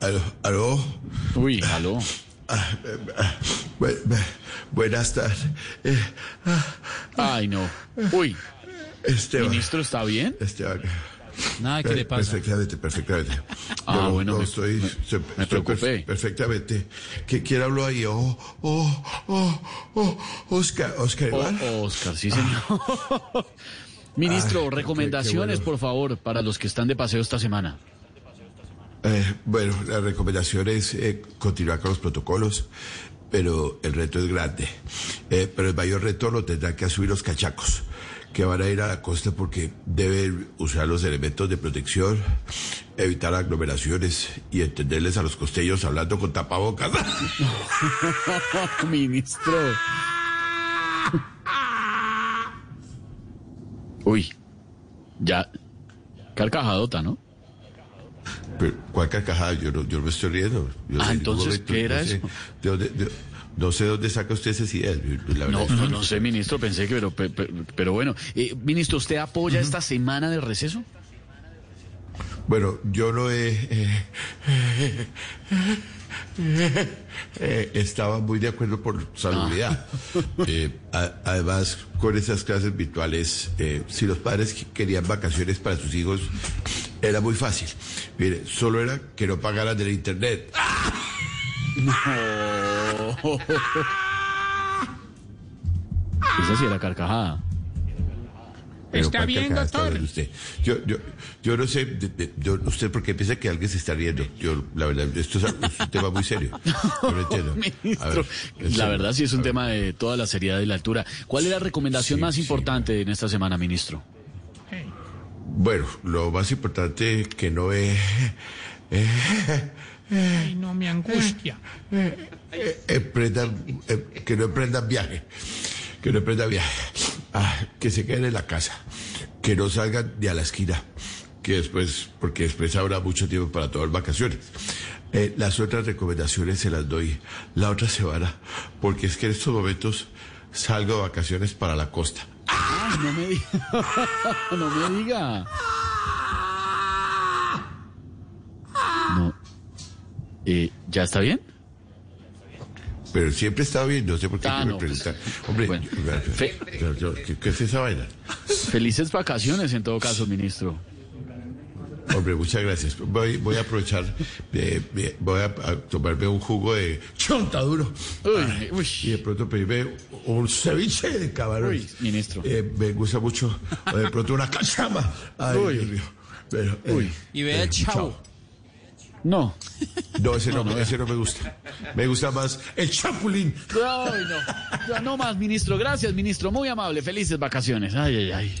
Aló, aló. uy, aló. Bu- bu- buenas tardes. Ay, no. Uy, Esteban. ministro, ¿está bien? Esteban. Nada, ¿qué Eh, le pasa? Perfectamente, perfectamente. Ah, Yo bueno, no me- estoy, me- estoy- me preocupé. perf- perfectamente. ¿Qui- ¿Quién habló ahí? Oh, oh, oh, oh, Oscar, Oscar Oh, Iván. Oscar, sí, señor. Ministro, Ay, qué- recomendaciones, qué bueno. por favor, para los que están de paseo esta semana. Eh, bueno, la recomendación es eh, continuar con los protocolos, pero el reto es grande. Eh, pero el mayor reto lo tendrán que asumir los cachacos, que van a ir a la costa porque deben usar los elementos de protección, evitar aglomeraciones y entenderles a los costeños hablando con tapabocas. Ministro. Uy, ya. Carcajadota, ¿no? Pero, ¿Cuál carcajada? Yo no, yo me estoy riendo. Yo Ah, entonces, ¿qué era no sé eso? de dónde- de- no sé dónde saca usted esas ideas. La No, no, no sé, ministro, pensé que, pero, pero, pero bueno. Eh, ministro, ¿usted apoya esta semana de receso? Bueno, yo no he... eh, eh, estaba muy de acuerdo por salubridad. Eh, a- además, con esas clases virtuales, eh, si los padres que- querían vacaciones para sus hijos, era muy fácil. Mire, solo era que no pagaran del internet. Esa sí era carcajada. Pero ¿Está ¿cuál bien, está doctor? Usted? Yo, yo, yo no sé, de- de- yo- usted por qué piensa que alguien se está riendo. Yo, la verdad, esto es, es un tema muy serio. Yo no entiendo. Ministro, ver, la verdad sí es un tema de toda la seriedad y la altura. ¿Cuál es la recomendación Sí, más sí. importante en esta semana, ministro? Bueno, lo más importante que no es... Ay, no me angustia. emprendan, que no emprendan viaje, que no emprendan viaje, Ah, que se queden en la casa, que no salgan ni a la esquina, que después, porque después habrá mucho tiempo para tomar vacaciones. Eh, las otras recomendaciones se las doy la otra semana, porque es que en estos momentos salgo de vacaciones para la costa. No me diga. no me diga. No. Eh, ¿Ya está bien? Pero siempre está bien, no sé por qué Ah, me pues, preguntan. Hombre, bueno. ¿qué, qué es esa vaina? Felices vacaciones en todo caso, ministro. Hombre, muchas gracias. Voy, voy a aprovechar, eh, eh, voy a, a tomarme un jugo de chontaduro Uy, uy. y de pronto pedirme un ceviche de camarón. Uy, ministro. Eh, me gusta mucho, o de pronto una cachama. Ay, Uy. Dios mío. Pero, eh, Uy. Y vea, eh, chao. No. No, ese no, ese no me gusta. Me gusta más el chapulín. Ay, no. No más, ministro. Gracias, ministro. Muy amable. Felices vacaciones. Ay, ay, ay.